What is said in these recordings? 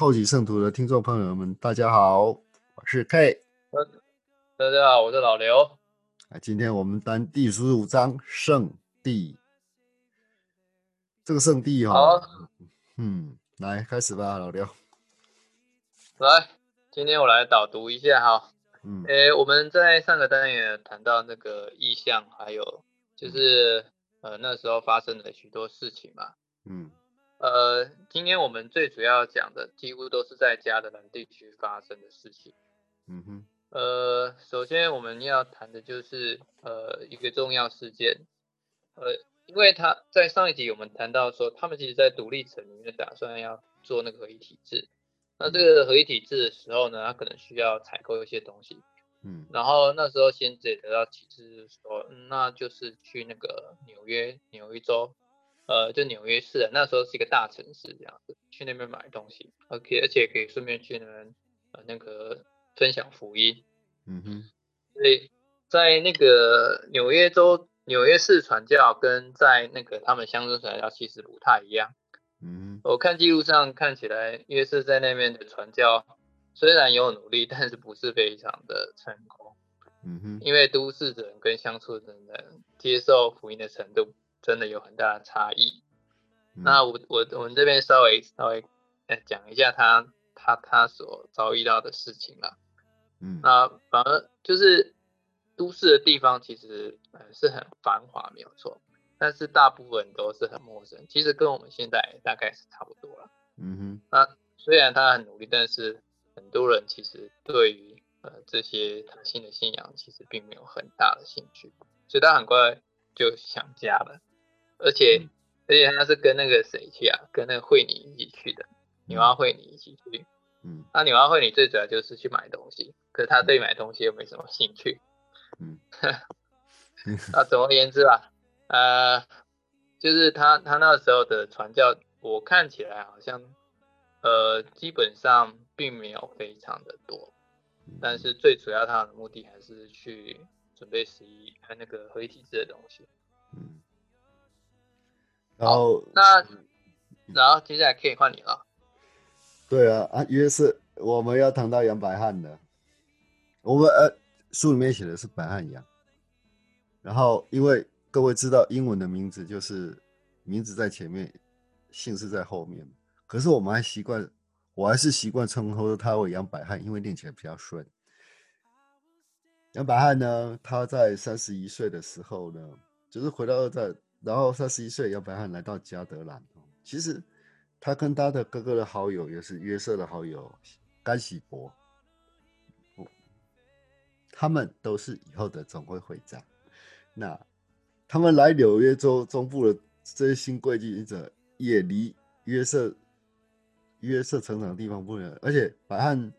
好奇圣徒的听众朋友们，大家好，我是 K。大家好，我是老刘。啊，今天我们单第十五章圣地。这个圣地哈，好，嗯，来开始吧，老刘。来，今天我来导读一下哈。嗯诶，我们在上个单元谈到那个意象，还有就是呃那时候发生的许多事情嘛。嗯呃，今天我们最主要讲的几乎都是在加德兰地区发生的事情。嗯哼呃，首先我们要谈的就是呃一个重要事件，呃，因为他在上一集我们谈到说，他们其实在独立城里面打算要做那个合一体制，那这个合一体制的时候呢，他可能需要采购一些东西，嗯。然后那时候先知也得到启示说，嗯那就是去那个纽约纽约州，呃，就纽约市，那时候是一个大城市这样子，去那边买东西，OK，而且可以顺便去那边呃那个分享福音。嗯哼所以在那个纽约州纽约市传教跟在那个他们乡村传教其实不太一样。嗯我看记录上看起来，约瑟在那边的传教虽然有努力，但是不是非常的成功，嗯哼因为都市人跟乡村人的接受福音的程度真的有很大的差异。嗯那我我我们这边稍微稍微呃讲一下他他他所遭遇到的事情啦。嗯那反而就是都市的地方，其实呃是很繁华，没有错，但是大部分都是很陌生。其实跟我们现在大概是差不多了。嗯哼那虽然他很努力，但是很多人其实对于呃这些他新的信仰其实并没有很大的兴趣，所以他很快就想家了。而且、而且他是跟那个谁去啊？跟那个惠妮一起去的，女娲惠妮一起去。嗯那女娲惠妮最主要就是去买东西，可是他对买东西又没什么兴趣。嗯 那总而言之吧，呃，就是他他那时候的传教，我看起来好像，呃，基本上并没有非常的多，但是最主要他的目的还是去准备十一和那个合一体制的东西。嗯，然后那然后接下来可以换你了。对啊啊，约瑟，我们要谈到杨百翰的，我们呃书里面写的是白翰杨，然后因为各位知道英文的名字就是名字在前面，姓氏在后面，可是我们还习惯，我还是习惯称呼他为杨百翰，因为念起来比较顺。杨百翰呢，他在三十一岁的时候呢，就是回到二战，然后三十一岁，杨百翰来到加德兰。其实他跟他的哥哥的好友，也是约瑟的好友甘喜伯，他们都是以后的总会会长。那他们来纽约州中部的这些新贵经营者，也离约瑟约瑟成长的地方不远，而且百翰。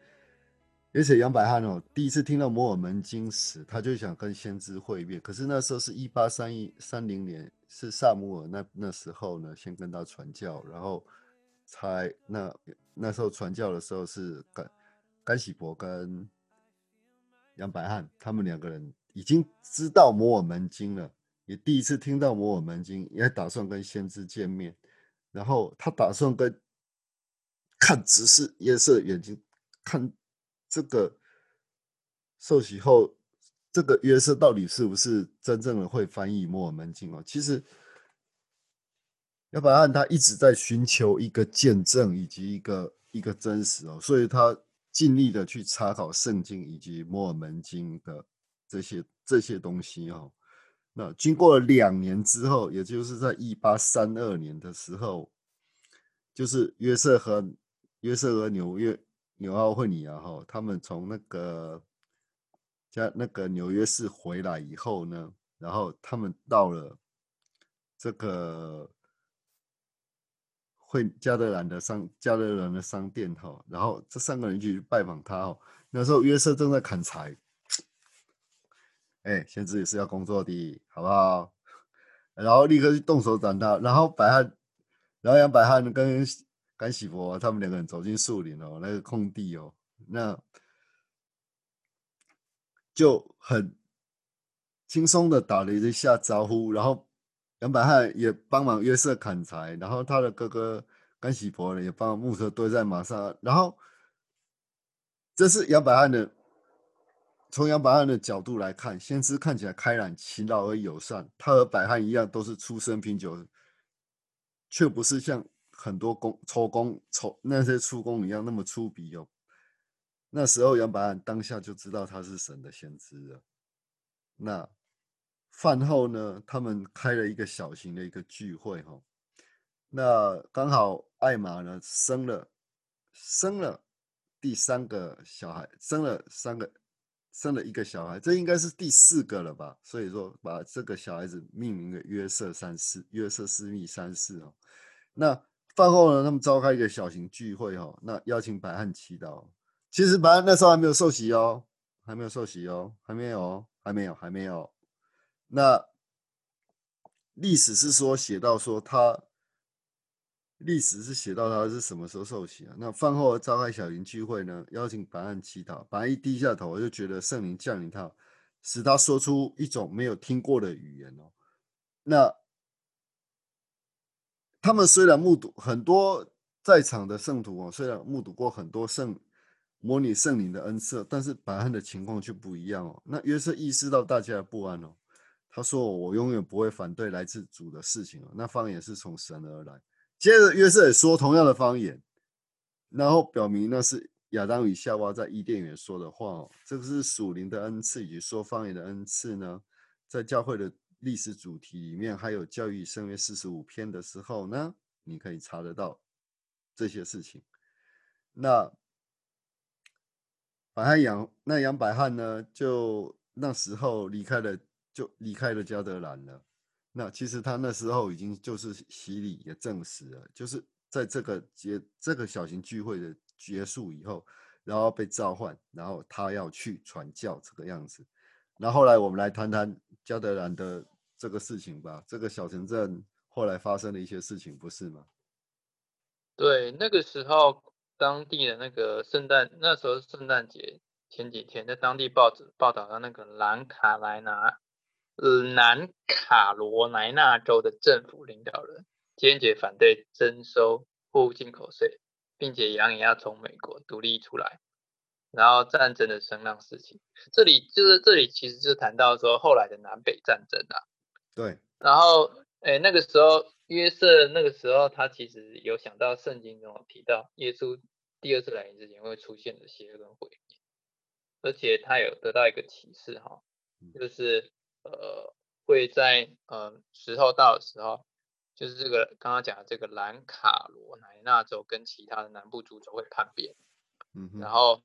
而且杨百翰哦，第一次听到摩尔门经时，他就想跟先知会面。可是那时候是一八三一三零年，是萨姆尔那那时候呢，先跟他传教，然后才那那时候传教的时候是甘甘喜伯跟杨百翰他们两个人已经知道摩尔门经了，也第一次听到摩尔门经，也打算跟先知见面。然后他打算跟看直视约瑟眼睛看。这个受洗后，这个约瑟到底是不是真正的会翻译摩尔门经哦？其实，要百翰他一直在寻求一个见证以及一个一个真实哦，所以他尽力的去查考圣经以及摩尔门经的这些这些东西哦。那经过了两年之后，也就是在一八三二年的时候，就是约瑟和约瑟和纽约。纽奥惠尼亚哈，他们从那个加那个纽约市回来以后呢，然后他们到了这个会加德兰的商加德兰的商店哈，然后这三个人去拜访他哦。那时候约瑟正在砍柴，哎，先知也是要工作的，好不好？然后立刻去动手斩他，然后百汉，然后杨百汉跟。甘喜伯他们两个人走进树林哦，那个空地哦，那就很轻松的打了一下招呼，然后杨百翰也帮忙约瑟砍柴，然后他的哥哥甘喜伯呢也帮木头堆在马上，然后这是杨百翰的。从杨百翰的角度来看，先知看起来开朗、勤劳而友善。他和百翰一样，都是出身贫穷，却不是像很多工抽工抽那些出工一样那么粗鄙哦。那时候杨百翰当下就知道他是神的先知了。那饭后呢，他们开了一个小型的一个聚会哈。那刚好艾玛呢生了生了第三个小孩，生了三个。生了一个小孩，这应该是第四个了吧？所以说，把这个小孩子命名为约瑟三世，约瑟斯密三世哦。那饭后呢，他们召开一个小型聚会哈，那邀请百汉祈祷。其实百汉那时候还没有受洗哦，还没有受洗哦，还没有，还没有，还没有。那历史是说写到说他。历史是写到他是什么时候受洗啊？那饭后召开小型聚会呢？邀请白案祈祷，白案一低下头，我就觉得圣灵降临他，使他说出一种没有听过的语言哦。那他们虽然目睹很多在场的圣徒哦，虽然目睹过很多圣模拟圣灵的恩赐，但是白案的情况却不一样哦。那约瑟意识到大家的不安哦，他说：“我永远不会反对来自主的事情哦，那方言是从神而来。”接着约瑟也说同样的方言，然后表明那是亚当与夏娃在伊甸园说的话哦。这个是属灵的恩赐以及说方言的恩赐呢，在教会的历史主题里面，还有教育圣约四十五篇的时候呢，你可以查得到这些事情。那百汉杨那杨百汉呢，就那时候离开了，就离开了加德兰了。那其实他那时候已经就是洗礼也证实了，就是在这个结这个小型聚会的结束以后，然后被召唤，然后他要去传教这个样子。那后来我们来谈谈加德兰的这个事情吧，这个小城镇后来发生的一些事情，不是吗？对，那个时候当地的那个圣诞，那时候圣诞节前几天，在当地报纸报道到那个南卡莱拿。南卡罗来纳州的政府领导人坚决反对征收货物进口税，并且扬言要从美国独立出来。然后战争的声浪事情，这里就是这里其实就谈到说后来的南北战争啊。对。然后，哎，那个时候约瑟那个时候他其实有想到圣经中提到耶稣第二次来临之前会出现的邪恶跟毁灭，而且他有得到一个启示哈，就是。呃，会在呃时候到的时候，就是这个刚刚讲的这个兰卡罗莱纳州跟其他的南部族州会叛变，嗯，然后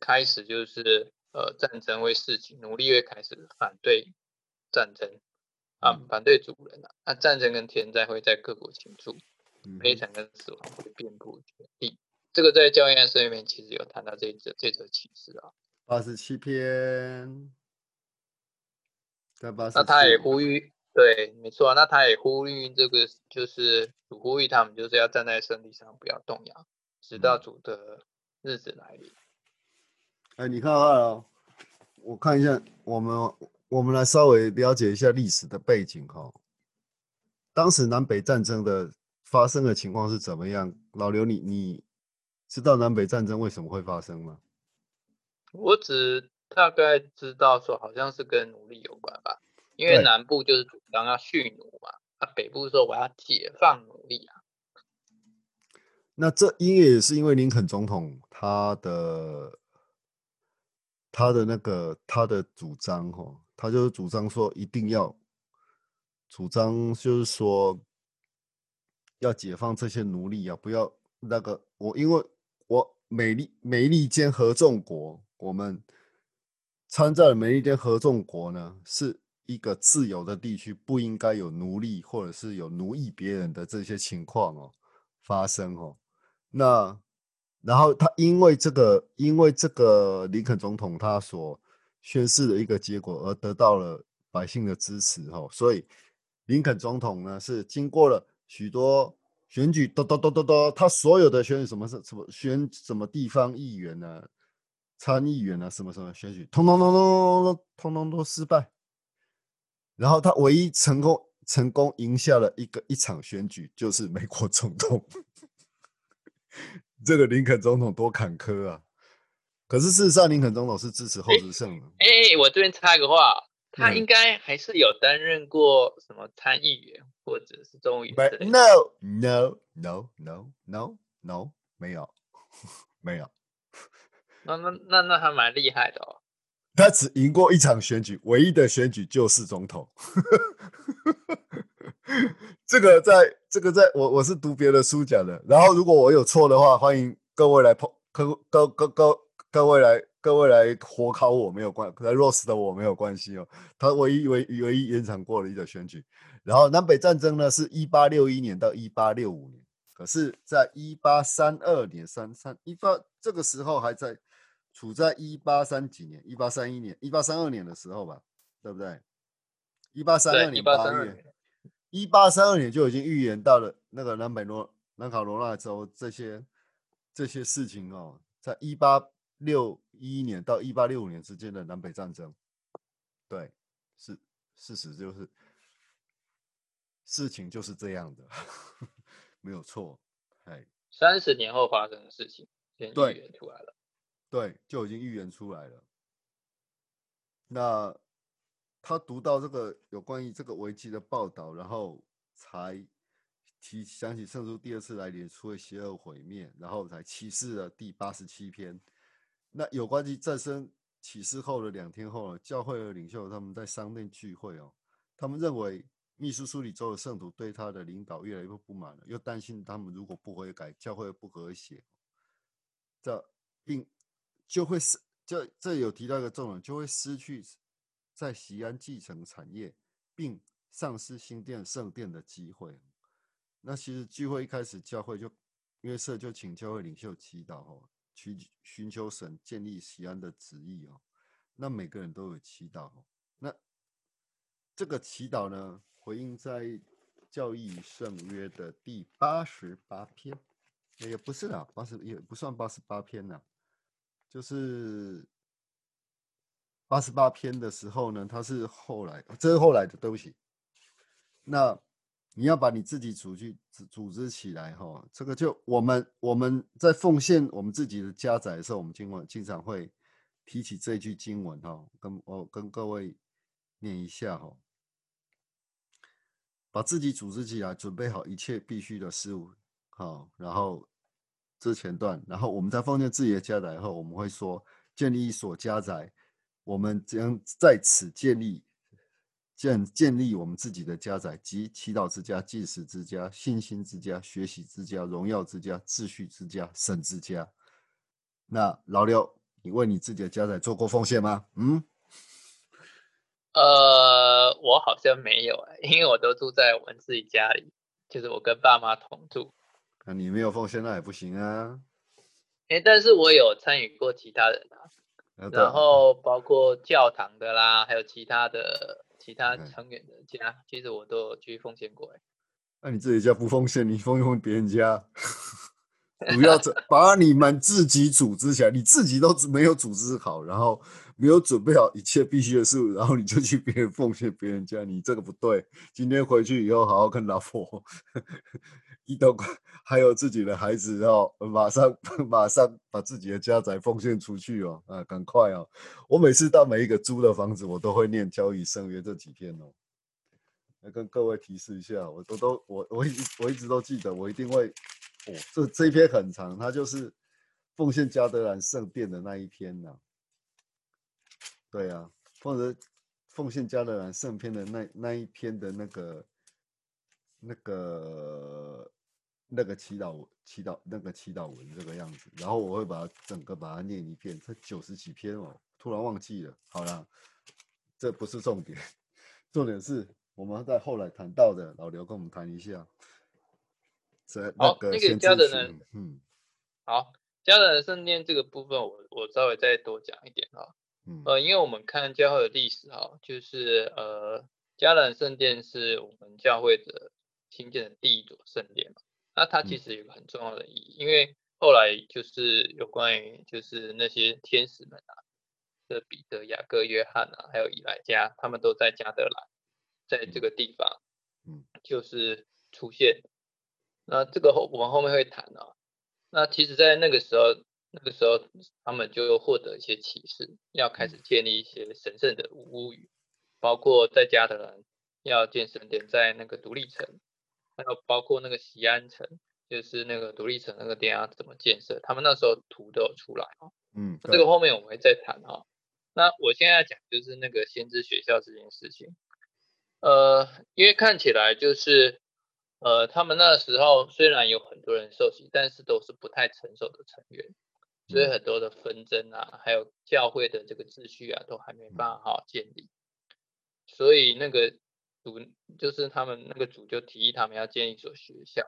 开始就是呃战争会事情，奴隶会开始反对战争啊，反对主人啊，那战争跟天灾会在各国倾注，悲惨跟死亡会遍布全地。这个在教验书里面其实有谈到这则这则启示啊，八十七篇。那他也呼吁，对，没错。那他也呼吁这个，就是主呼吁他们，就是要站在圣地上，不要动摇，直到主的日子来临。哎，你看看哦，我看一下，我们我们来稍微了解一下历史的背景哈。当时南北战争的发生的情况是怎么样？老刘，你你知道南北战争为什么会发生吗？我只。大概知道说好像是跟奴隶有关吧，因为南部就是主张要蓄奴嘛，那北部说我要解放奴隶啊。那这因为也是因为林肯总统他的他的那个他的主张哈，他就是主张说一定要主张就是说要解放这些奴隶啊，不要那个我因为我美利美利坚合众国我们。参战的美利坚合众国呢，是一个自由的地区，不应该有奴隶或者是有奴役别人的这些情况哦发生哦。那然后他因为这个，因为这个林肯总统他所宣誓的一个结果而得到了百姓的支持哦，所以林肯总统呢是经过了许多选举，咚咚咚咚咚，他所有的选举什么是什么选什么地方议员呢？参议员啊，什么什么选举，通通通通通通通都失败。然后他唯一成功成功赢下了一个一场选举，就是美国总统。这个林肯总统多坎坷啊！可是事实上，林肯总统是支持后知胜的。哎，我这边插个话，他应该还是有担任过什么参议员或者是众议员？No No No No No No，没有没有。那那那那还蛮厉害的哦。他只赢过一场选举，唯一的选举就是总统。这个在这个在我我是读别的书讲的。然后如果我有错的话，欢迎各位来碰，各各各各各位来各位来火烤我没有关，来 roast 的我没有关系哦。他唯一唯唯一延长过了一个选举。然后南北战争呢，是一八六一年到一八六五年。可是，在一八三二年三三一八这个时候还在。处在一八三几年，一八三一年，一八三二年的时候吧，对不对？一八三二年八月，一八三二年就已经预言到了那个南北罗南卡罗纳州这些这些事情哦，在一八六一年到一八六五年之间的南北战争，对，是事实就是事情就是这样的，没有错，哎，三十年后发生的事情，先预言出来了。对，就已经预言出来了。那他读到这个有关于这个危机的报道，然后才提想起圣书第二次来临，出了邪恶毁灭，然后才启示了第八十七篇。那有关于战争启示后的两天后，教会的领袖他们在商店聚会哦，他们认为秘书苏里州的圣徒对他的领导越来越不满了，又担心他们如果不悔改，教会不和谐，这并。就会失，这这有提到一个重点，就会失去在西安继承产业，并丧失新店圣殿的机会。那其实聚会一开始，教会就约瑟就请教会领袖祈祷哦，去寻求神建立西安的旨意哦。那每个人都有祈祷。那这个祈祷呢，回应在教义圣约的第八十八篇，也不是啦，八十也不算八十八篇啦。就是八十八篇的时候呢，他是后来，这是后来的，对不起。那你要把你自己组织组织起来哈，这个就我们我们在奉献我们自己的家宅的时候，我们经文经常会提起这句经文哈，跟我跟各位念一下哈，把自己组织起来，准备好一切必须的事物，好，然后。这前段，然后我们在奉献自己的家宅后，我们会说建立一所家宅，我们将在此建立建建立我们自己的家宅，即祈祷之家、祭祀之家、信心之家、学习之家、荣耀之家、秩序之家、神之家。那老刘，你为你自己的家宅做过奉献吗？嗯，呃，我好像没有哎，因为我都住在我们自己家里，就是我跟爸妈同住。那你没有奉献那也不行啊！哎，但是我有参与过其他人啊，然后包括教堂的啦，还有其他的其他成员的家，其实我都有去奉献过。哎，那你自己家不奉献，你奉献别人家，不要 把你们自己组织起来，你自己都没有组织好，然后没有准备好一切必须的事，然后你就去别人奉献别人家，你这个不对。今天回去以后好好跟老婆。一到还有自己的孩子哦，马上 马上把自己的家宅奉献出去哦，啊，赶快哦！我每次到每一个租的房子，我都会念交易圣约这几篇哦。来跟各位提示一下，我我都我我一我一直都记得，我一定会哦。这这一篇很长，它就是奉献加德兰圣殿的那一篇呢。对啊，或者奉献加勒兰圣篇的那那一篇的那个那个。那个祈祷祈祷那个祈祷文这个样子，然后我会把它整个把它念一遍，它九十几篇哦，突然忘记了。好了，这不是重点，重点是我们在后来谈到的，老刘跟我们谈一下。这那个那个加的人，嗯，好，加的人圣殿这个部分，我我稍微再多讲一点哈。嗯，呃，因为我们看教会的历史哈，就是呃，加人圣殿是我们教会的新建的第一座圣殿嘛。那它其实有个很重要的意义，因为后来就是有关于就是那些天使们啊，这彼得、雅各、约翰啊，还有以莱加，他们都在加德兰，在这个地方，嗯，就是出现。那这个后我们后面会谈啊。那其实，在那个时候，那个时候他们就获得一些启示，要开始建立一些神圣的屋宇，包括在家的人要建神殿在那个独立城，还有包括那个西安城，就是那个独立城那个殿要怎么建设，他们那时候图都有出来啊。嗯，这个后面我们会再谈哈。那我现在讲就是那个先知学校这件事情，呃，因为看起来就是。呃，他们那时候虽然有很多人受洗，但是都是不太成熟的成员，所以很多的纷争啊，还有教会的这个秩序啊，都还没办法好好建立。所以那个主就是他们那个主就提议他们要建一所学校。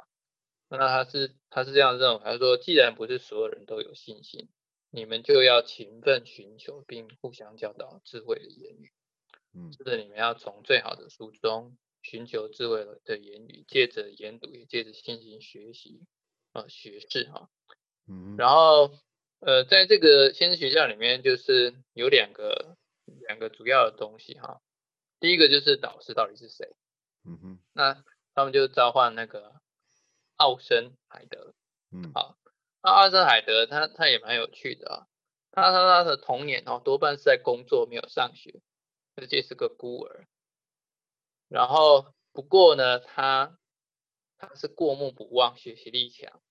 那他是他是这样认为，他说既然不是所有人都有信心，你们就要勤奋寻求并互相教导智慧的言语。嗯，就是你们要从最好的书中。寻求智慧的言语，借着研读，也借着进行学习，啊，学士哈，嗯，然后，呃，在这个先知学校里面，就是有两个两个主要的东西哈。第一个就是导师到底是谁，嗯哼，那他们就召唤那个奥森海德，嗯，好，那奥森海德他他也蛮有趣的啊，他他他的童年哦多半是在工作，没有上学，而且是个孤儿。然后，不过呢，他他是过目不忘，学习力强。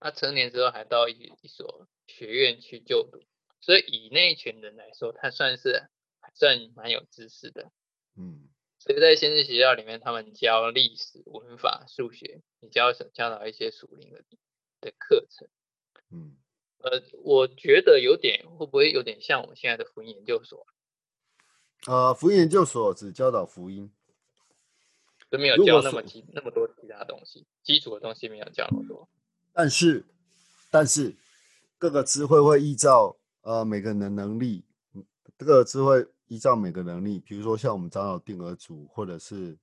他成年之后还到一一所学院去就读，所以以那群人来说，他算是还算蛮有知识的。嗯，所以在先知学校里面，他们教历史、文法、数学，你教教导一些属灵的的课程。嗯，呃，我觉得有点会不会有点像我们现在的福音研究所？呃，福音研究所只教导福音。都没有教那么其那么多其他东西，基础的东西没有教那么多。但是，但是各个智慧会依照呃每个人的能力，这个智慧依照每个能力，比如说像我们长老定额组，或者是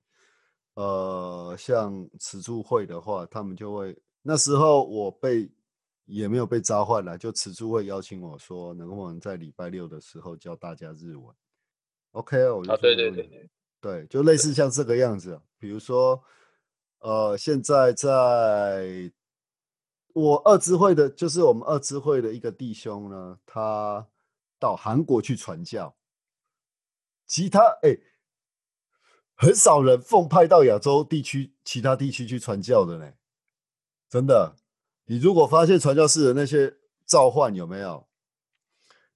呃像慈助会的话，他们就会那时候我被也没有被召唤了，就慈助会邀请我说，能不能在礼拜六的时候教大家日文？OK，我就对对对对。对，就类似像这个样子，比如说，呃，现在在我二支会的，就是我们二支会的一个弟兄呢，他到韩国去传教，其他哎，很少人奉派到亚洲地区其他地区去传教的呢，真的，你如果发现传教士的那些召唤有没有？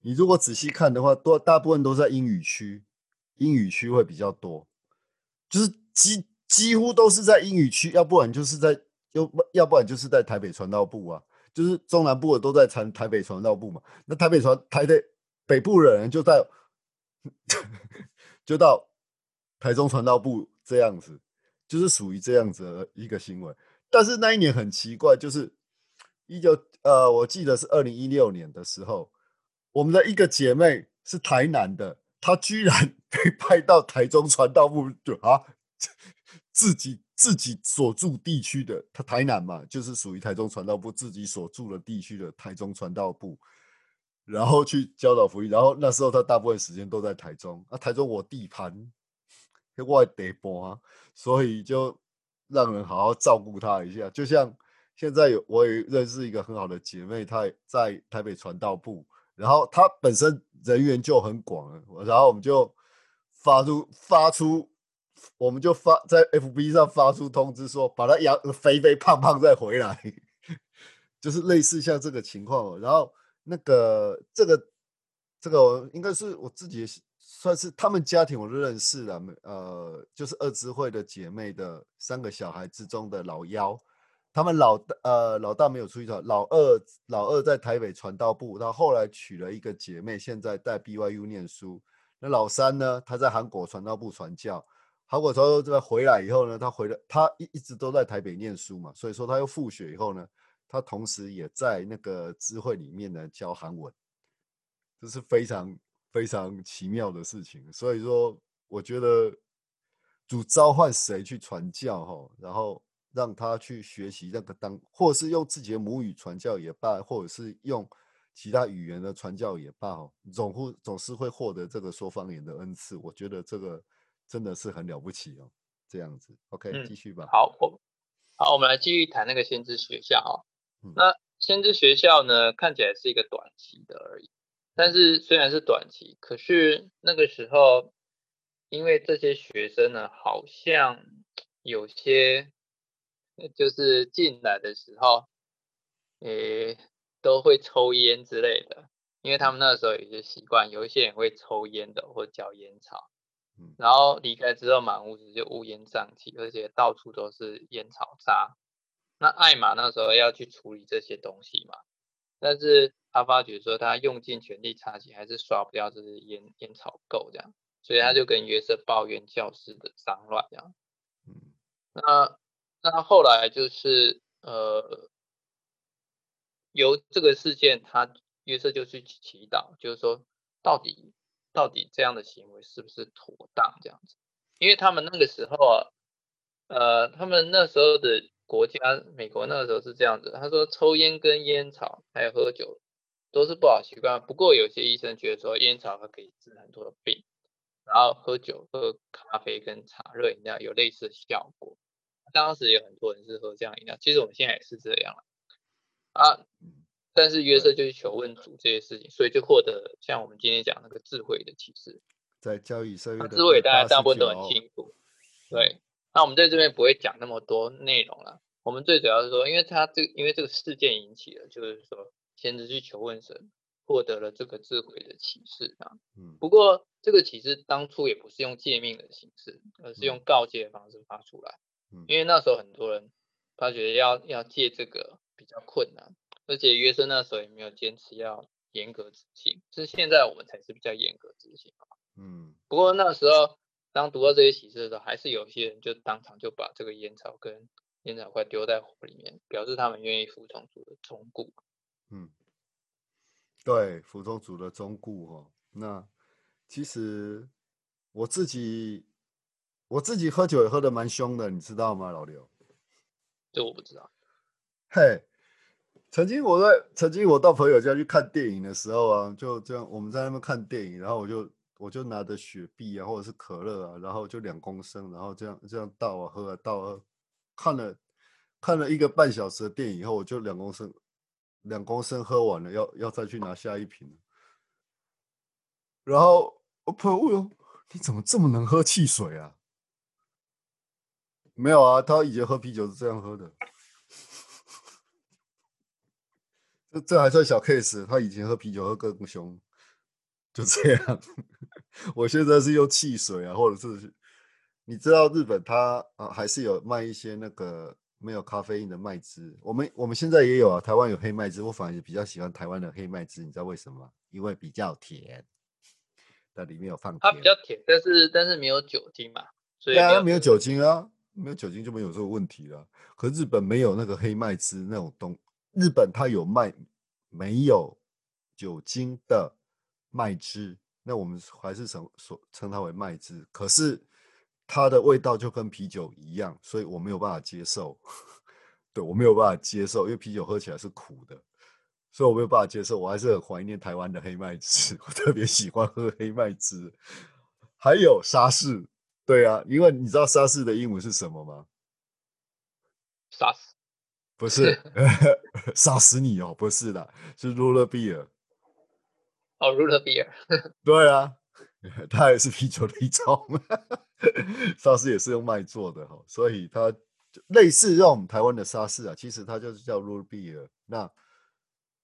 你如果仔细看的话，多大部分都在英语区。英语区会比较多，就是几几乎都是在英语区，要不然就是在要要不然就是在台北传道部啊，就是中南部的都在传台北传道部嘛。那台北传台北北部的人就在 就到台中传道部这样子，就是属于这样子的一个行为。但是那一年很奇怪，就是一九呃，我记得是二零一六年的时候，我们的一个姐妹是台南的。她居然 被派到台中传道部，就啊，自己自己所住地区的他台南嘛，就是属于台中传道部自己所住的地区的台中传道部，然后去教导福音。然后那时候他大部分时间都在台中，啊，台中我地盘，我得播啊，所以就让人好好照顾他一下。就像现在有我也认识一个很好的姐妹，她在台北传道部。然后她本身人员就很广，然后我们就发出发出，我们就发在 FB 上发出通知说，把他养肥肥胖胖再回来，就是类似像这个情况。然后那个这个这个应该是我自己算是他们家庭我都认识了，呃，就是二支会的姐妹的三个小孩之中的老幺。他们老大呃老大没有出去传，老二老二在台北传道部，他后来娶了一个姐妹，现在在 BYU 念书。那老三呢，他在韩国传道部传教，韩国传道这个回来以后呢，他回来他一一直都在台北念书嘛，所以说他又复学以后呢，他同时也在那个智慧里面呢教韩文，这是非常非常奇妙的事情。所以说，我觉得主召唤谁去传教哈，然后。让他去学习那个当，或是用自己的母语传教也罢，或者是用其他语言的传教也罢，哦，总会总是会获得这个说方言的恩赐。我觉得这个真的是很了不起哦。这样子，OK，继续吧。好，我好，我们来继续谈那个先知学校哈。那先知学校呢，看起来是一个短期的而已。但是虽然是短期，可是那个时候，因为这些学生呢，好像有些就是进来的时候，诶，都会抽烟之类的。因为他们那时候有一些习惯，有一些人会抽烟的或嚼烟草，然后离开之后，满屋子就乌烟瘴气，而且到处都是烟草渣。那艾玛那时候要去处理这些东西嘛，但是。他发觉说，他用尽全力擦洗，还是刷不掉这些烟烟草垢，这样，所以他就跟约瑟抱怨教室的脏乱，这样。嗯，那那后来就是呃，由这个事件，他约瑟就去祈祷，就是说，到底到底这样的行为是不是妥当这样子？因为他们那个时候啊，呃，他们那时候的国家，美国那个时候是这样子，他说抽烟跟烟草还有喝酒。都是不好习惯。不过有些医生觉得说烟草它可以治很多的病，然后喝酒、喝咖啡跟茶热饮料有类似的效果。当时有很多人是喝这样饮料，其实我们现在也是这样啊。但是约瑟就去求问主这些事情，所以就获得像我们今天讲那个智慧的启示。在交易社智慧大家大部分都很清楚。对，那我们在这边不会讲那么多内容了。我们最主要是说，因为他这因为这个事件引起了，就是说。先知去求问神，获得了这个智慧的启示啊。嗯，不过这个启示当初也不是用诫命的形式，而是用告诫的方式发出来。嗯，因为那时候很多人他觉得要要借这个比较困难，而且约瑟那时候也没有坚持要严格执行，是现在我们才是比较严格执行啊。嗯，不过那时候当读到这些启示的时候，还是有些人就当场就把这个烟草跟烟草块丢在火里面，表示他们愿意服从主的忠固。嗯，对，服从主的忠固哦。那其实我自己我自己喝酒也喝的蛮凶的，你知道吗，老刘？这我不知道。嘿，曾经我在曾经我到朋友家去看电影的时候啊，就这样我们在那边看电影，然后我就我就拿着雪碧啊或者是可乐啊，然后就两公升，然后这样这样倒啊喝啊倒啊，看了看了一个半小时的电影以后，我就两公升。两公升喝完了，要要再去拿下一瓶。然后我朋友问：“你怎么这么能喝汽水啊？”没有啊，他以前喝啤酒是这样喝的。这这还算小 case，他以前喝啤酒喝更凶，就这样。我现在是用汽水啊，或者是你知道日本他啊还是有卖一些那个。没有咖啡因的麦汁，我们我们现在也有啊。台湾有黑麦汁，我反而比较喜欢台湾的黑麦汁，你知道为什么？因为比较甜，它里面有放。它比较甜，但是但是没有酒精嘛，所以啊，没有酒精啊，没有酒精就没有这个问题了。可日本没有那个黑麦汁那种东，日本它有卖没有酒精的麦汁，那我们还是称所称它为麦汁，可是。它的味道就跟啤酒一样，所以我没有办法接受。对我没有办法接受，因为啤酒喝起来是苦的，所以我没有办法接受。我还是很怀念台湾的黑麦汁，我特别喜欢喝黑麦汁。还有沙士，对啊，因为你知道沙士的英文是什么吗？沙士？不是，杀死你哦，不是的，是 Roller Beer。哦，Roller Beer。对啊。它也是啤酒的一种，沙士也是用麦做的哈，所以它类似用台湾的沙士啊，其实它就是叫 r u b e r 那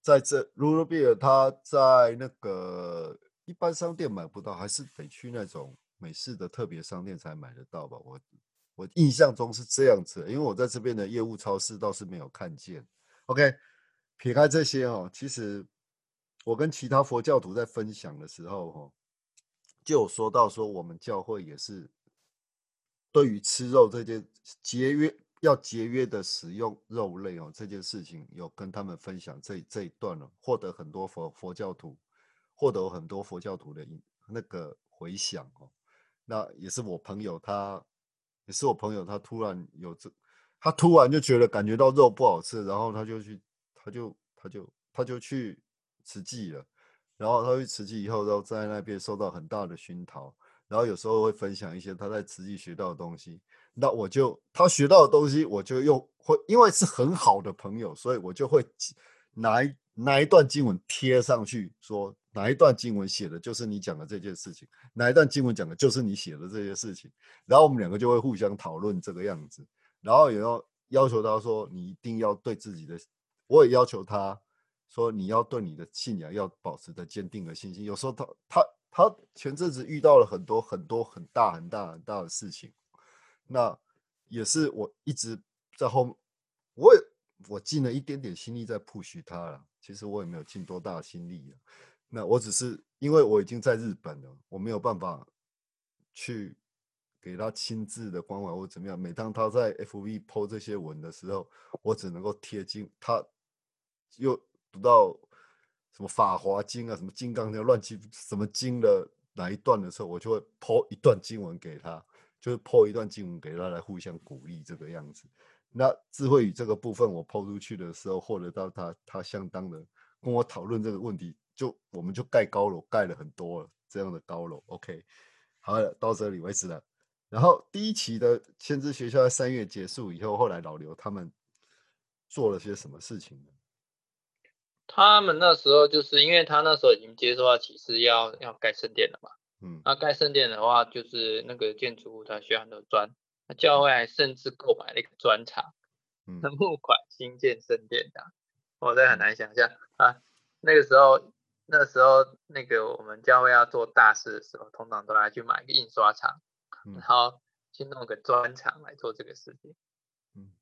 在这 r u b e r 它在那个一般商店买不到，还是得去那种美式的特别商店才买得到吧？我我印象中是这样子，因为我在这边的业务超市倒是没有看见。OK，撇开这些哦，其实我跟其他佛教徒在分享的时候哈。就有说到说，我们教会也是对于吃肉这件节约要节约的使用肉类哦这件事情，有跟他们分享这这一段了，获得很多佛佛教徒获得很多佛教徒的那个回响哦。那也是我朋友他，也是我朋友他突然有这，他突然就觉得感觉到肉不好吃，然后他就去，他就他就他就去吃忌了。然后他去慈济以后，然后在那边受到很大的熏陶，然后有时候会分享一些他在慈济学到的东西。那我就他学到的东西，我就又会，因为是很好的朋友，所以我就会拿一哪一段经文贴上去，说哪一段经文写的就是你讲的这件事情，哪一段经文讲的就是你写的这些事情，然后我们两个就会互相讨论这个样子，然后也要要求他说你一定要对自己的，我也要求他说你要对你的信仰要保持着坚定的信心。有时候他他他前阵子遇到了很多很多很大很大很大的事情，那也是我一直在后，我也。我尽了一点点心力在 push 他了，其实我也没有尽多大心力啊。那我只是因为我已经在日本了，我没有办法去给他亲自的关怀或怎么样。每当他在 FV 剖这些文的时候，我只能够贴近他，又读到什么《法华经》啊、什么《金刚经》乱七什么经的哪一段的时候，我就会抛一段经文给他，就是抛一段经文给他来互相鼓励这个样子。那智慧语这个部分，我抛出去的时候，获得到他他相当的跟我讨论这个问题，就我们就盖高楼，盖了很多了这样的高楼。OK，好了，到这里为止了。然后第一期的先知学校在三月结束以后，后来老刘他们做了些什么事情呢？他们那时候就是因为他那时候已经接受到启示，要要盖圣殿了嘛。嗯，那盖圣殿的话，就是那个建筑物它需要很多砖。那教会还甚至购买了一个砖厂，募款新建圣殿的，我真很难想象啊。那个时候，那时候那个我们教会要做大事的时候，通常都来去买个印刷厂，然后去弄个砖厂来做这个事情。嗯，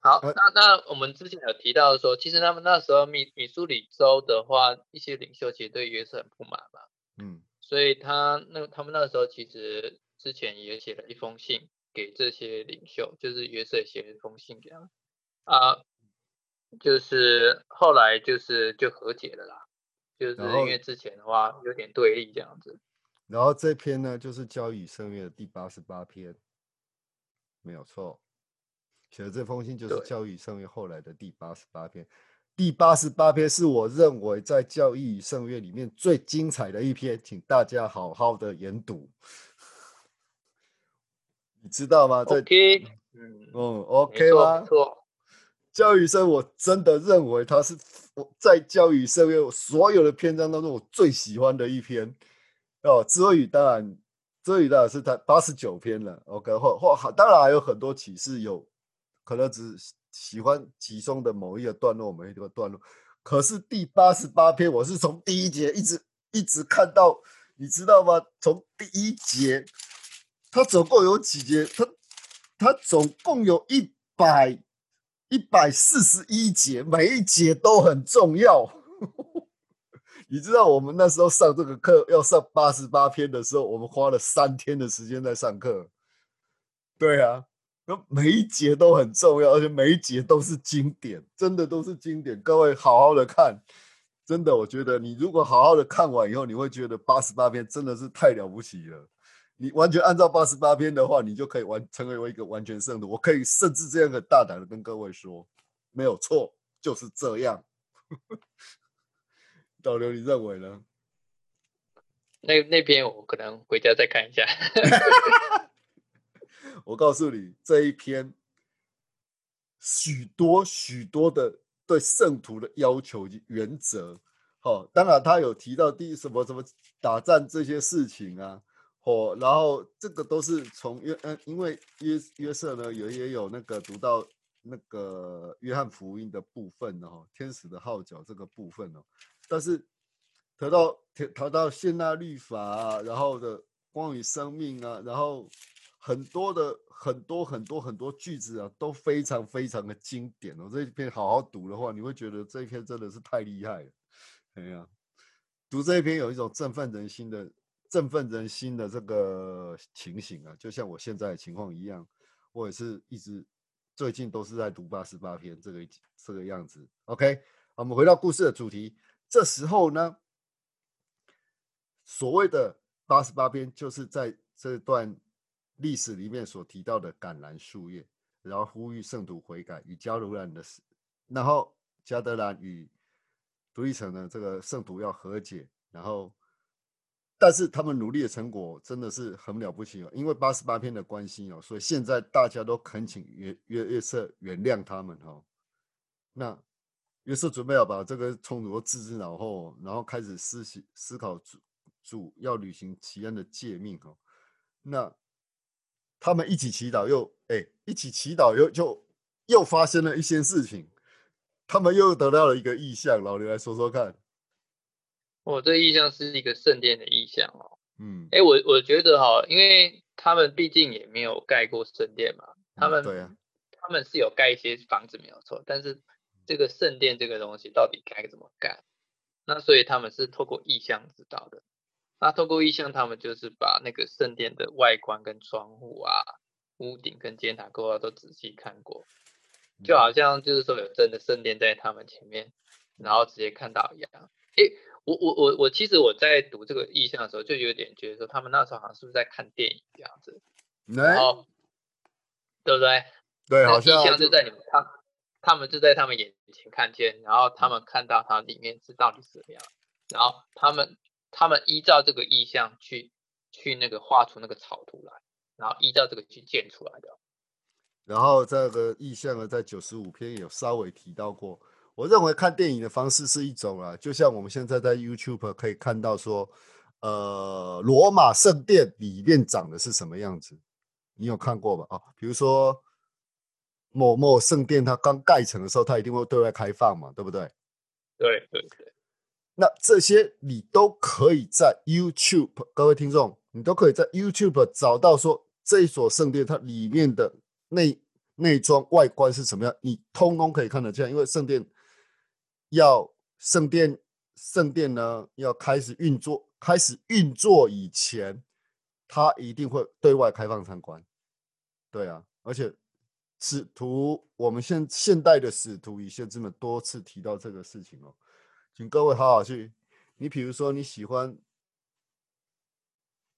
好，那那我们之前有提到说，其实他们那时候米米苏里州的话，一些领袖其实对约瑟很不满嘛。嗯，所以他那他们那时候其实之前也写了一封信。给这些领袖，就是约瑟写了一封信给他们啊，就是后来就是就和解了啦，就是因为之前的话有点对立这样子。然后这篇呢，就是交与圣约的第八十八篇，没有错，写的这封信就是教育圣约后来的第八十八篇。第八十八篇是我认为在教育与圣约里面最精彩的一篇，请大家好好的研读。你知道吗？OK，嗯，OK 吗？错。教育生，我真的认为他是我我在教育社会所有的篇章当中我最喜欢的一篇。哦，智慧语当然，智慧语当然是他八十九篇了。OK，或或好当然还有很多启示，有可能只喜欢其中的某一个段落，某一个段落。可是第八十八篇，我是从第一节一直一直看到，你知道吗？从第一节。它总共有几节？它它总共有一百一百四十一节，每一节都很重要。你知道我们那时候上这个课要上八十八篇的时候，我们花了三天的时间在上课。对啊，那每一节都很重要，而且每一节都是经典，真的都是经典。各位好好的看，真的，我觉得你如果好好的看完以后，你会觉得八十八篇真的是太了不起了。你完全按照八十八篇的话，你就可以完成为一个完全圣徒。我可以甚至这样很大胆的跟各位说，没有错，就是这样。导流，你认为呢？那那篇我可能回家再看一下。我告诉你，这一篇许多许多的对圣徒的要求及原则。好，当然他有提到第什么什么打战这些事情啊。哦，然后这个都是从约嗯，因为约约瑟呢有也有那个读到那个约翰福音的部分哦，天使的号角这个部分哦，但是谈到谈到现代律法啊，然后的关于生命啊，然后很多的很多很多很多句子啊，都非常非常的经典哦。这一篇好好读的话，你会觉得这一篇真的是太厉害了。哎呀，读这一篇有一种振奋人心的。振奋人心的这个情形啊，就像我现在情况一样，我也是一直最近都是在读八十八篇这个这个样子。OK，我们回到故事的主题。这时候呢，所谓的八十八篇，就是在这段历史里面所提到的橄榄树叶，然后呼吁圣徒悔改与加鲁兰的事，然后加德兰与独立城的这个圣徒要和解，然后。但是他们努力的成果真的是很了不起哦，因为八十八篇的关系哦，所以现在大家都恳请约约约瑟原谅他们哦。那约瑟准备要把这个冲突置之脑后，然后开始思思思考主主要履行奇恩的诫命哈。那他们一起祈祷，又哎一起祈祷，又就又发生了一些事情，他们又得到了一个意象。老刘来说说看。我这意象是一个圣殿的意象哦。嗯，哎，我我觉得哈，因为他们毕竟也没有盖过圣殿嘛，他们对啊，他们是有盖一些房子没有错，但是。这个圣殿这个东西到底该怎么盖？那所以他们是透过意象知道的。那透过意象，他们就是把那个圣殿的外观跟窗户啊、屋顶跟尖塔构啊都仔细看过，就好像就是说有真的圣殿在他们前面，然后直接看到一样。诶，我我我我其实我在读这个意象的时候，就有点觉得说，他们那时候好像是不是在看电影这样子？然后对不对？对，好像意象就在你们看。他们就在他们眼前看见，然后他们看到它里面是到底是什么样，然后他们他们依照这个意象去去那个画出那个草图来，然后依照这个去建出来的。然后这个意象呢，在九十五篇有稍微提到过。我认为看电影的方式是一种啊，就像我们现在在 YouTube 可以看到说，呃，罗马圣殿里面长的是什么样子，你有看过吧？啊，比如说。某某圣殿，它刚盖成的时候，它一定会对外开放嘛，对不对？对对对。那这些你都可以在 YouTube，各位听众，你都可以在 YouTube 找到说这一所圣殿它里面的内内装外观是什么样，你通通可以看得见。因为圣殿要圣殿圣殿呢要开始运作，开始运作以前，它一定会对外开放参观。对啊，而且。使徒，我们现现代的使徒与先知们多次提到这个事情哦，请各位好好去。你比如说你喜欢，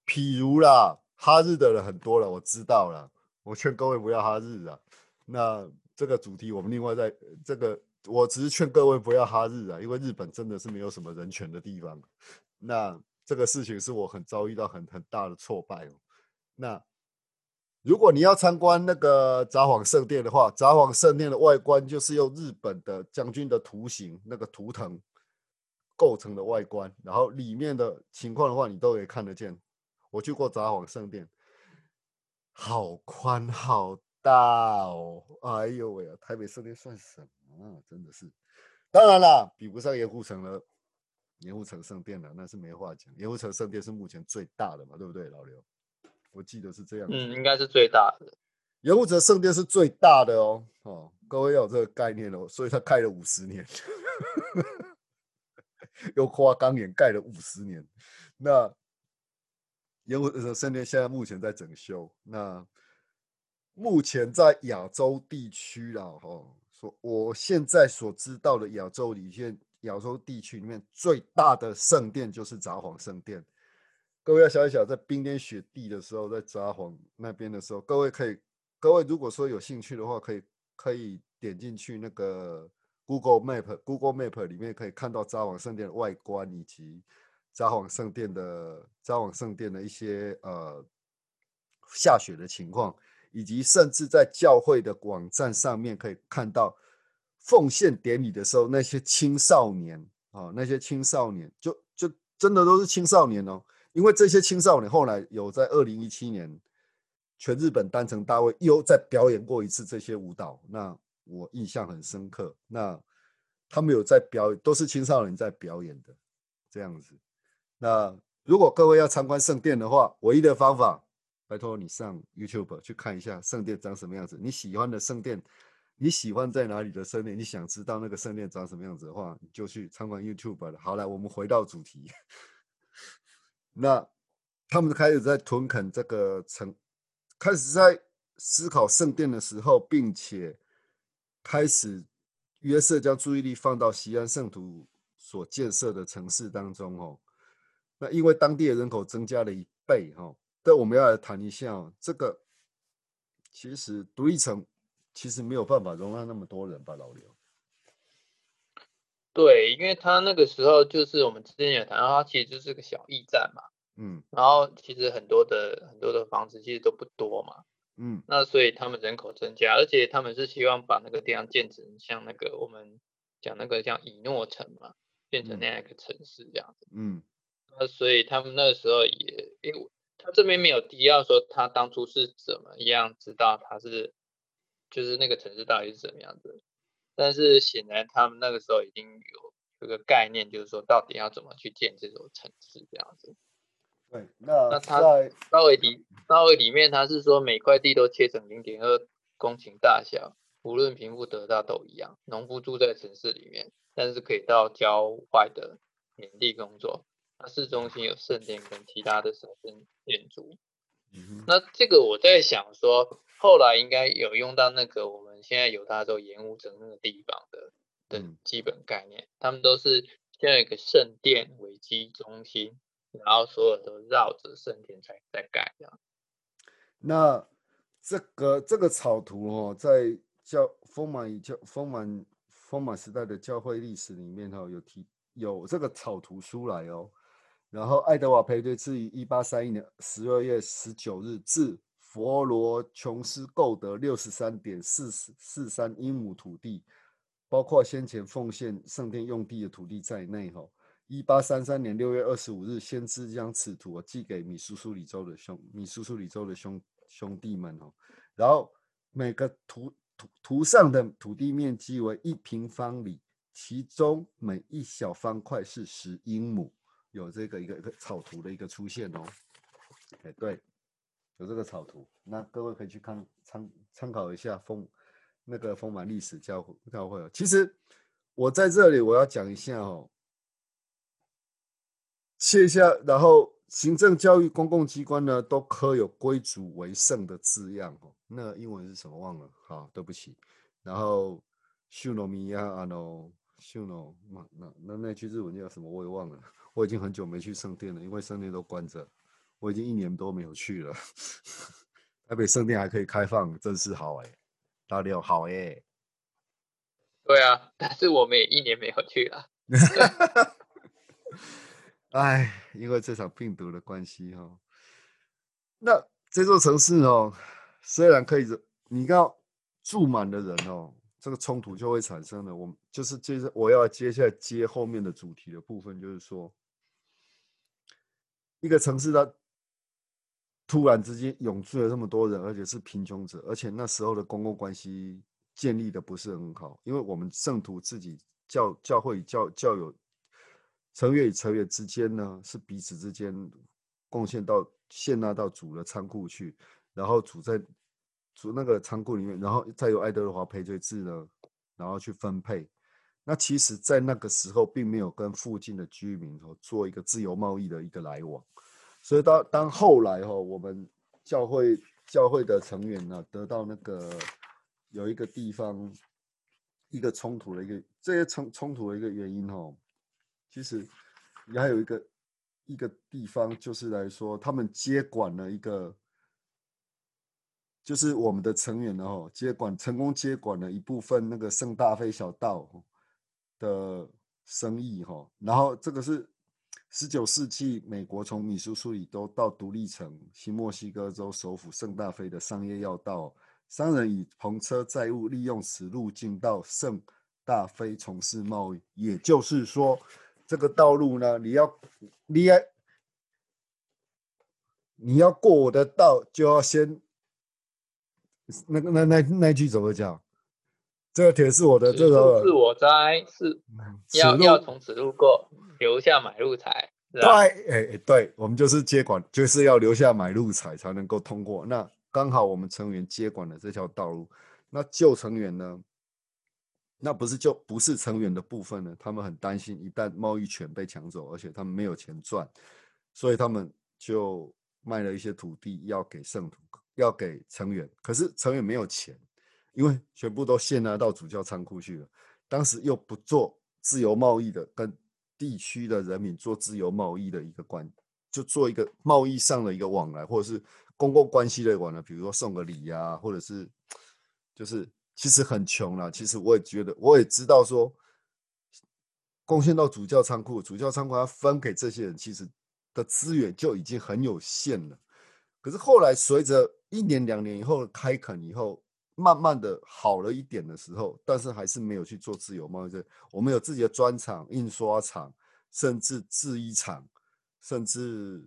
譬如啦，哈日的人很多了，我知道了。我劝各位不要哈日啊。那这个主题我们另外在这个，我只是劝各位不要哈日啊，因为日本真的是没有什么人权的地方。那这个事情是我很遭遇到很很大的挫败哦。那。如果你要参观那个札幌圣殿的话，札幌圣殿的外观就是用日本的将军的图形那个图腾构成的外观，然后里面的情况的话，你都可以看得见。我去过札幌圣殿，好宽好大哦！哎呦喂，台北圣殿算什么？真的是，当然啦，比不上盐湖城了。盐湖城圣殿了，那是没话讲。盐湖城圣殿是目前最大的嘛，对不对，老刘？我记得是这样，嗯，应该是最大的。盐湖城圣殿是最大的哦，哦，各位要有这个概念哦，所以它开了五十年，又花岗岩盖了五十年。那盐湖城圣殿现在目前在整修，那目前在亚洲地区啦，哈，说我现在所知道的亚洲里面，亚洲地区里面最大的圣殿就是札幌圣殿。各位要想一想，在冰天雪地的时候，在札幌那边的时候，各位可以，各位如果说有兴趣的话，可以可以点进去那个 Google Map，Google Map 里面可以看到札幌圣殿的外观，以及札幌圣殿的札幌圣殿的一些呃下雪的情况，以及甚至在教会的网站上面可以看到奉献典礼的时候，那些青少年啊，那些青少年就就真的都是青少年哦。因为这些青少年后来有在二零一七年全日本单程大会又再表演过一次这些舞蹈，那我印象很深刻。那他们有在表演，都是青少年在表演的这样子。那如果各位要参观圣殿的话，唯一的方法，拜托你上 YouTube 去看一下圣殿长什么样子。你喜欢的圣殿，你喜欢在哪里的圣殿？你想知道那个圣殿长什么样子的话，你就去参观 YouTube 了。好了，我们回到主题。那他们开始在屯垦这个城，开始在思考圣殿的时候，并且开始约瑟将注意力放到西安圣徒所建设的城市当中哦。那因为当地的人口增加了一倍哈，但我们要来谈一下这个，其实独立城其实没有办法容纳那么多人吧，老刘。对，因为他那个时候就是我们之前有谈到，他其实就是个小驿站嘛，嗯，然后其实很多的很多的房子其实都不多嘛，嗯，那所以他们人口增加，而且他们是希望把那个地方建成像那个我们讲那个叫以诺城嘛，变成那样一个城市这样子。嗯，那所以他们那个时候也，因为他这边没有提到说他当初是怎么样知道他是，就是那个城市到底是怎么样子。但是显然他们那个时候已经有这个概念，就是说到底要怎么去建这座城市这样子。对，那那他在稍微里稍微里面他是说每块地都切成零点二公顷大小，无论贫富得到都一样。农夫住在城市里面，但是可以到郊外的田地工作。它市中心有圣殿跟其他的神圣建筑。嗯那这个我在想说，后来应该有用到那个我们现在犹他州盐湖城那个地方的的嗯基本概念，他们都是先有一个圣殿为基中心，然后所有都绕着圣殿才在盖这样。那这个这个草图哦，在教丰满教丰满丰满时代的教会历史里面哈、哦，有提有这个草图出来哦。然后爱德华培对自于一八三一年十二月十九日至佛罗琼斯购得六十三点四四三英亩土地，包括先前奉献圣殿用地的土地在内哈、一八三三年六月二十五日，先知将此图哦寄给米苏苏里州的兄米苏苏里州的兄兄弟们哦，然后每个图图图上的土地面积为一平方里，其中每一小方块是十英亩，有这个一个一个草图的一个出现哦。哎，对，有这个草图，那各位可以去看参参考一下丰那个丰满历史教教会哦。其实我在这里我要讲一下哦，切下，然后行政、教育、公共机关呢，都刻有“归主为圣”的字样哦。那英文是什么？忘了，好，对不起。然后秀罗米亚啊喏，秀罗那那那那句日文叫什么？我也忘了。我已经很久没去圣殿了，因为圣殿都关着，我已经一年多没有去了。台北圣殿还可以开放，真是好哎、大六好哎、对啊，但是我们也一年没有去了。哎，因为这场病毒的关系哈、那这座城市哦，虽然可以，你看住满的人哦，这个冲突就会产生了。我们就是接着我要接下来接后面的主题的部分，就是说，一个城市它突然之间涌出了这么多人，而且是贫穷者，而且那时候的公共关系建立的不是很好，因为我们圣徒自己教教会与教教友成员与成员之间呢，是彼此之间贡献到献纳到主的仓库去，然后主在主那个仓库里面，然后再由爱德华赔罪制呢，然后去分配。那其实，在那个时候，并没有跟附近的居民哦做一个自由贸易的一个来往，所以当当后来哦，我们教会教会的成员呢，得到那个有一个地方一个冲突的一个这些冲冲突的一个原因哦，其实也还有一个一个地方，就是来说他们接管了一个，就是我们的成员呢哦，接管成功接管了一部分那个圣大菲小道的生意哈，然后这个是十九世纪美国从米苏苏里州到独立城新墨西哥州首府圣大菲的商业要道，商人以篷车载物，利用此路径到圣大菲从事贸易。也就是说，这个道路呢，你要你要你要过我的道，就要先那个那那那句怎么讲？这个铁是我的，这个处是我栽，是要要从此路过，留下买路财。对，哎对，我们就是接管，就是要留下买路财才能够通过。那刚好我们成员接管了这条道路，那旧成员呢？那不是就不是成员的部分呢？他们很担心，一旦贸易权被抢走，而且他们没有钱赚，所以他们就卖了一些土地要给圣徒，要给成员。可是成员没有钱，因为全部都献拿到主教仓库去了。当时又不做自由贸易的，跟地区的人民做自由贸易的一个关，就做一个贸易上的一个往来，或者是公共关系的往来，比如说送个礼呀、或者是就是其实很穷啦。其实我也觉得，我也知道说，贡献到主教仓库，主教仓库要分给这些人，其实的资源就已经很有限了。可是后来随着一年两年以后开垦以后，慢慢的好了一点的时候，但是还是没有去做自由贸易。我们有自己的专厂、印刷厂，甚至制衣厂，甚至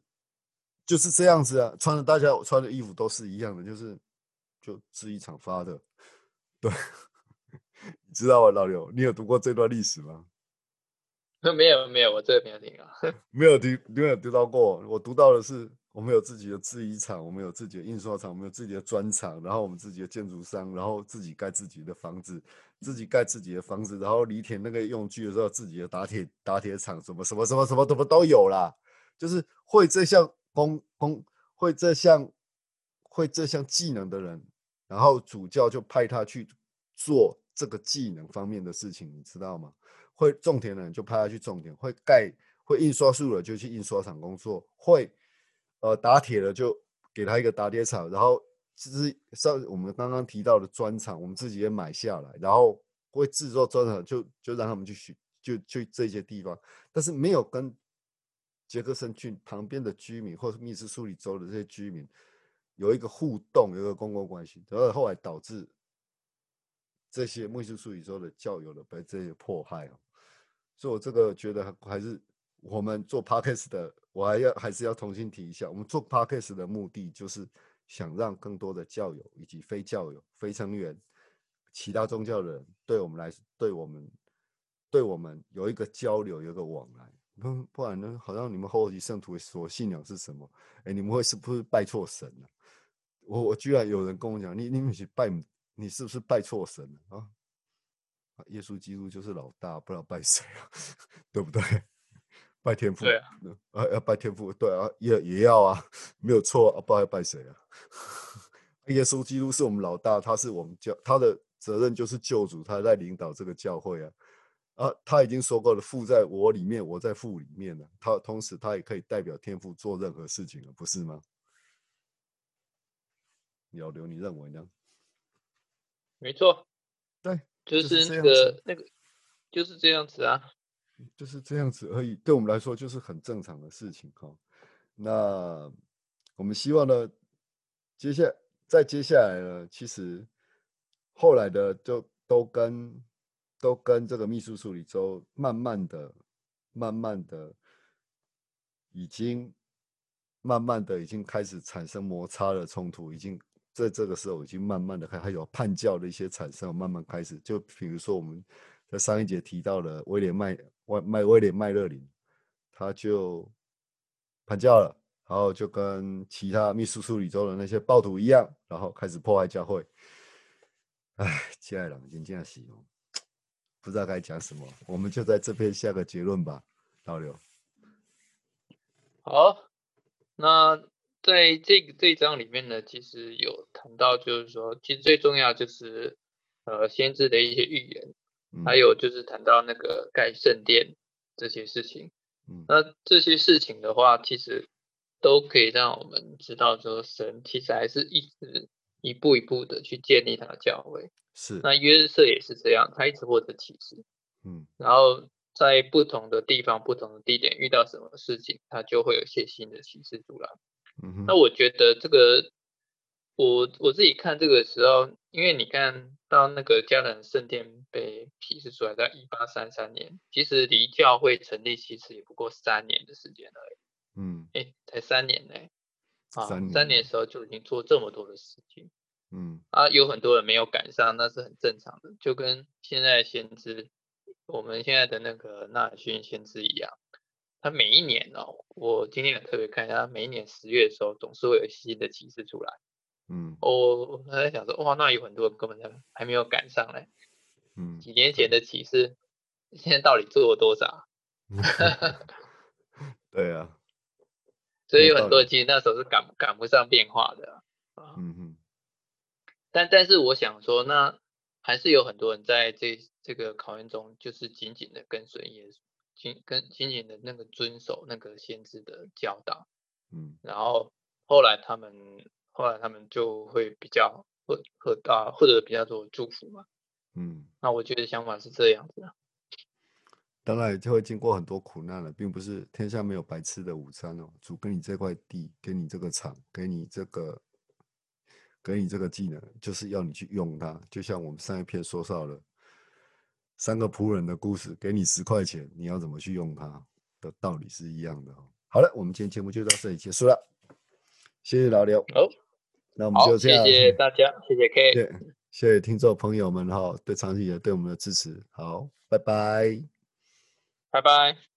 就是这样子啊，穿的大家穿的衣服都是一样的，就是就制衣厂发的。对，你知道吗，老刘？你有读过这段历史吗？没有没有，我这个没有听啊，没有听没有读到过。我读到的是。我们有自己的制衣厂，我们有自己的印刷厂，我们有自己的砖厂，然后我们自己的建筑商，然后自己盖自己的房子，自己盖自己的房子，然后犁田那个用具的时候，自己的打铁打铁厂，什么什么什么什么什么都有啦。就是会这项工工会这项会这项技能的人，然后主教就派他去做这个技能方面的事情，你知道吗？会种田的人就派他去种田，会盖会印刷术的就去印刷厂工作，会。呃，打铁的就给他一个打铁厂，然后其实像我们刚刚提到的砖厂，我们自己也买下来，然后会制作砖厂，就就让他们去学，就去这些地方，但是没有跟杰克森郡旁边的居民或是密斯苏里州的这些居民有一个互动，有一个公共关系，然后后来导致这些密斯苏里州的教友的被这些迫害哦，所以我这个觉得还是我们做 podcast 的。我还要还是要重新提一下，我们做 podcast 的目的就是想让更多的教友以及非教友、非成员、其他宗教的人对我们来，对我们，对我们有一个交流，有一个往来。不不然呢，好像你们后期圣徒所信仰是什么？哎，你们会是不是拜错神了？我我居然有人跟我讲，你你们去拜，你是不是拜错神了啊？耶稣基督就是老大，不知道拜谁啊？对不对？拜天父，对啊，啊要拜天父，对啊，也也要啊，没有错啊，不知道要拜谁啊？耶稣基督是我们老大，他是我们教，他的责任就是救主，他在领导这个教会啊，啊，他已经说过了，父在我里面，我在父里面了，他同时他也可以代表天父做任何事情了，不是吗？姚刘，你认为呢？没错，对，就是那个那个就是这样子啊。就是这样子而已，对我们来说就是很正常的事情哈。那我们希望呢，接下再接下来呢，其实后来的就都跟都跟这个秘书处理周慢慢的、慢慢的，已经慢慢的已经开始产生摩擦的冲突，已经在这个时候已经慢慢的还还有叛教的一些产生，慢慢开始。就比如说我们在上一节提到了威廉麦。威麦威廉麦勒林，他就叛教了，然后就跟其他密苏苏里州的那些暴徒一样，然后开始破坏教会。哎，亲爱的，已经这样洗哦，不知道该讲什么，我们就在这边下个结论吧，老刘。好，那在这个这一章里面呢，其实有谈到，就是说，其实最重要就是呃，先知的一些预言。还有就是谈到那个盖圣殿这些事情，嗯，那这些事情的话，其实都可以让我们知道，说神其实还是一直一步一步的去建立他的教会。是，那约瑟也是这样，他一直获得启示，嗯，然后在不同的地方、不同的地点遇到什么事情，他就会有一些新的启示出来。嗯那我觉得这个。我我自己看这个时候，因为你看到那个迦南圣殿被批示出来，在一八三三年，其实离教会成立其实也不过三年的时间而已。嗯，哎，才三年呢，啊，三年的时候就已经做这么多的事情。嗯，啊，有很多人没有赶上，那是很正常的，就跟现在先知，我们现在的那个纳尔逊先知一样，他每一年哦，我今天也特别看一下，每一年十月的时候，总是会有新的启示出来。嗯，我我在想说，哇，那有很多人根本就还没有赶上来。嗯，几年前的启示，现在到底做了多少？对啊，所以有很多人其实那时候是赶赶不上变化的。嗯哼。但但是我想说，那还是有很多人在这这个考验中，就是紧紧的跟随耶稣，紧跟紧紧的那个遵守那个先知的教导。嗯，然后后来他们。后来他们就会比较获获到获得比较多祝福嘛，嗯，那我觉得想法是这样子。当然就会经过很多苦难了，并不是天下没有白吃的午餐哦。主给你这块地，给你这个厂，给你这个给你这个技能，就是要你去用它。就像我们上一篇说到了三个仆人的故事，给你十块钱，你要怎么去用它的道理是一样的。好了，我们今天节目就到这里结束了，谢谢老刘。好，那我们就这样，谢谢大家，谢谢 K，对，谢谢听众朋友们哈，对长期以来对我们的支持。好，拜拜，拜拜。